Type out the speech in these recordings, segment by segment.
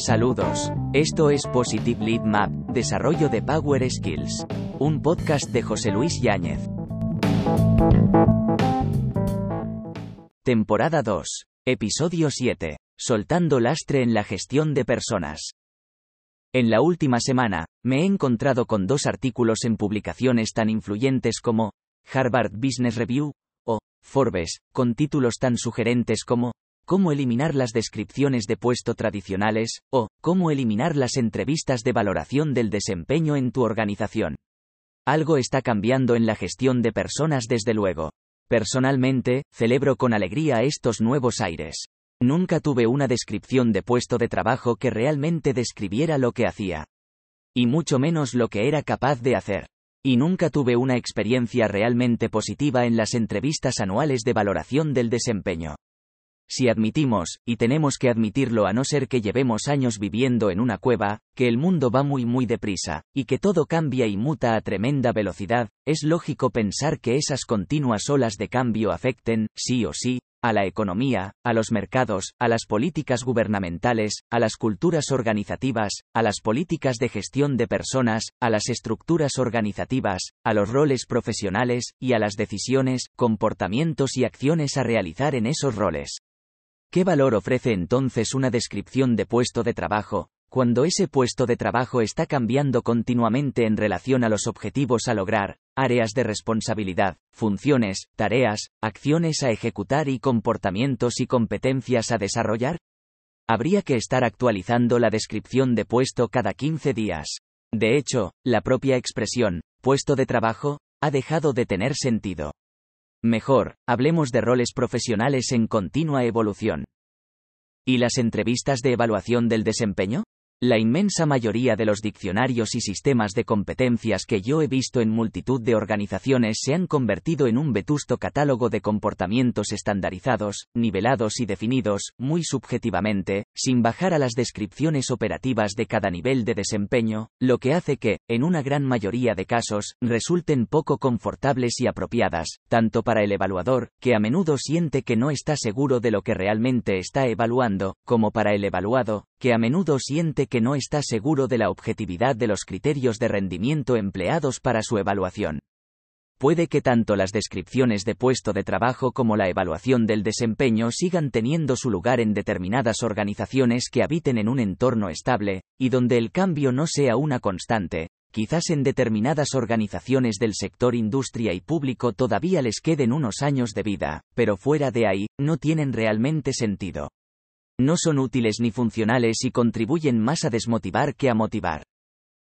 Saludos. Esto es Positive Lead Map, Desarrollo de Power Skills. Un podcast de José Luis Yáñez. Temporada 2. Episodio 7. Soltando lastre en la gestión de personas. En la última semana, me he encontrado con dos artículos en publicaciones tan influyentes como Harvard Business Review o Forbes, con títulos tan sugerentes como cómo eliminar las descripciones de puesto tradicionales, o cómo eliminar las entrevistas de valoración del desempeño en tu organización. Algo está cambiando en la gestión de personas desde luego. Personalmente, celebro con alegría estos nuevos aires. Nunca tuve una descripción de puesto de trabajo que realmente describiera lo que hacía. Y mucho menos lo que era capaz de hacer. Y nunca tuve una experiencia realmente positiva en las entrevistas anuales de valoración del desempeño. Si admitimos, y tenemos que admitirlo a no ser que llevemos años viviendo en una cueva, que el mundo va muy muy deprisa, y que todo cambia y muta a tremenda velocidad, es lógico pensar que esas continuas olas de cambio afecten, sí o sí, a la economía, a los mercados, a las políticas gubernamentales, a las culturas organizativas, a las políticas de gestión de personas, a las estructuras organizativas, a los roles profesionales, y a las decisiones, comportamientos y acciones a realizar en esos roles. ¿Qué valor ofrece entonces una descripción de puesto de trabajo, cuando ese puesto de trabajo está cambiando continuamente en relación a los objetivos a lograr, áreas de responsabilidad, funciones, tareas, acciones a ejecutar y comportamientos y competencias a desarrollar? Habría que estar actualizando la descripción de puesto cada 15 días. De hecho, la propia expresión, puesto de trabajo, ha dejado de tener sentido. Mejor, hablemos de roles profesionales en continua evolución. ¿Y las entrevistas de evaluación del desempeño? La inmensa mayoría de los diccionarios y sistemas de competencias que yo he visto en multitud de organizaciones se han convertido en un vetusto catálogo de comportamientos estandarizados, nivelados y definidos, muy subjetivamente, sin bajar a las descripciones operativas de cada nivel de desempeño, lo que hace que, en una gran mayoría de casos, resulten poco confortables y apropiadas, tanto para el evaluador, que a menudo siente que no está seguro de lo que realmente está evaluando, como para el evaluado, que a menudo siente que no está seguro de la objetividad de los criterios de rendimiento empleados para su evaluación. Puede que tanto las descripciones de puesto de trabajo como la evaluación del desempeño sigan teniendo su lugar en determinadas organizaciones que habiten en un entorno estable, y donde el cambio no sea una constante, quizás en determinadas organizaciones del sector industria y público todavía les queden unos años de vida, pero fuera de ahí, no tienen realmente sentido no son útiles ni funcionales y contribuyen más a desmotivar que a motivar.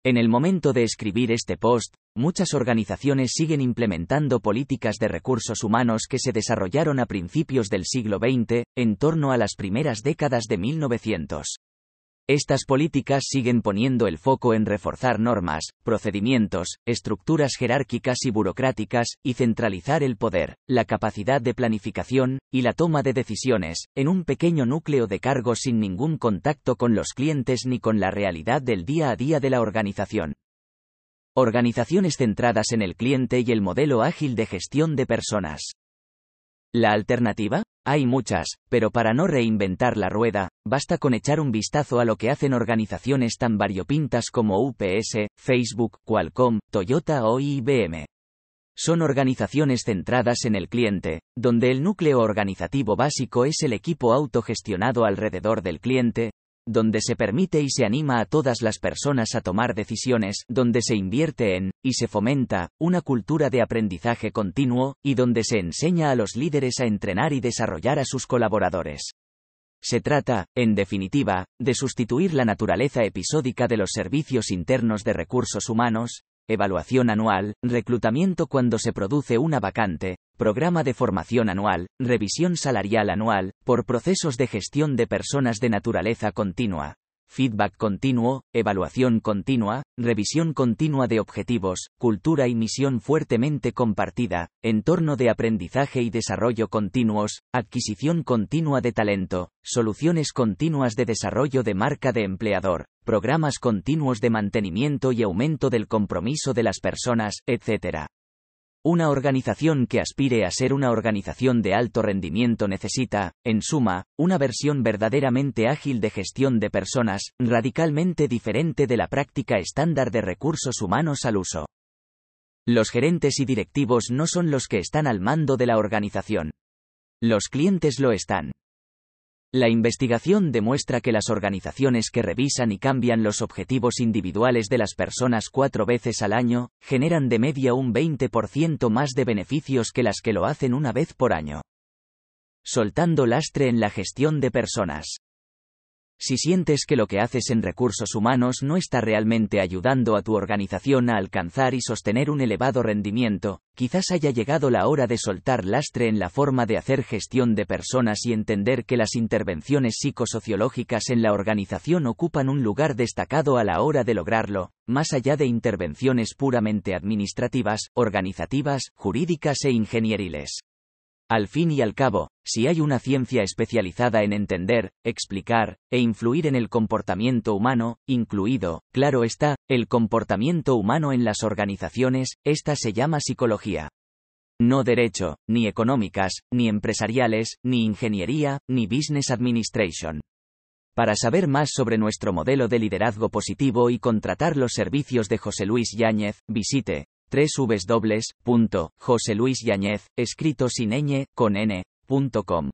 En el momento de escribir este post, muchas organizaciones siguen implementando políticas de recursos humanos que se desarrollaron a principios del siglo XX, en torno a las primeras décadas de 1900. Estas políticas siguen poniendo el foco en reforzar normas, procedimientos, estructuras jerárquicas y burocráticas, y centralizar el poder, la capacidad de planificación, y la toma de decisiones, en un pequeño núcleo de cargos sin ningún contacto con los clientes ni con la realidad del día a día de la organización. Organizaciones centradas en el cliente y el modelo ágil de gestión de personas. ¿La alternativa? Hay muchas, pero para no reinventar la rueda, basta con echar un vistazo a lo que hacen organizaciones tan variopintas como UPS, Facebook, Qualcomm, Toyota o IBM. Son organizaciones centradas en el cliente, donde el núcleo organizativo básico es el equipo autogestionado alrededor del cliente, donde se permite y se anima a todas las personas a tomar decisiones, donde se invierte en, y se fomenta, una cultura de aprendizaje continuo, y donde se enseña a los líderes a entrenar y desarrollar a sus colaboradores. Se trata, en definitiva, de sustituir la naturaleza episódica de los servicios internos de recursos humanos, evaluación anual, reclutamiento cuando se produce una vacante, programa de formación anual, revisión salarial anual, por procesos de gestión de personas de naturaleza continua, feedback continuo, evaluación continua, revisión continua de objetivos, cultura y misión fuertemente compartida, entorno de aprendizaje y desarrollo continuos, adquisición continua de talento, soluciones continuas de desarrollo de marca de empleador, programas continuos de mantenimiento y aumento del compromiso de las personas, etc. Una organización que aspire a ser una organización de alto rendimiento necesita, en suma, una versión verdaderamente ágil de gestión de personas, radicalmente diferente de la práctica estándar de recursos humanos al uso. Los gerentes y directivos no son los que están al mando de la organización. Los clientes lo están. La investigación demuestra que las organizaciones que revisan y cambian los objetivos individuales de las personas cuatro veces al año, generan de media un 20% más de beneficios que las que lo hacen una vez por año. Soltando lastre en la gestión de personas. Si sientes que lo que haces en recursos humanos no está realmente ayudando a tu organización a alcanzar y sostener un elevado rendimiento, quizás haya llegado la hora de soltar lastre en la forma de hacer gestión de personas y entender que las intervenciones psicosociológicas en la organización ocupan un lugar destacado a la hora de lograrlo, más allá de intervenciones puramente administrativas, organizativas, jurídicas e ingenieriles. Al fin y al cabo, si hay una ciencia especializada en entender, explicar, e influir en el comportamiento humano, incluido, claro está, el comportamiento humano en las organizaciones, esta se llama psicología. No derecho, ni económicas, ni empresariales, ni ingeniería, ni business administration. Para saber más sobre nuestro modelo de liderazgo positivo y contratar los servicios de José Luis Yáñez, visite www.joseluisyañez, escrito sin ñ, con n.com.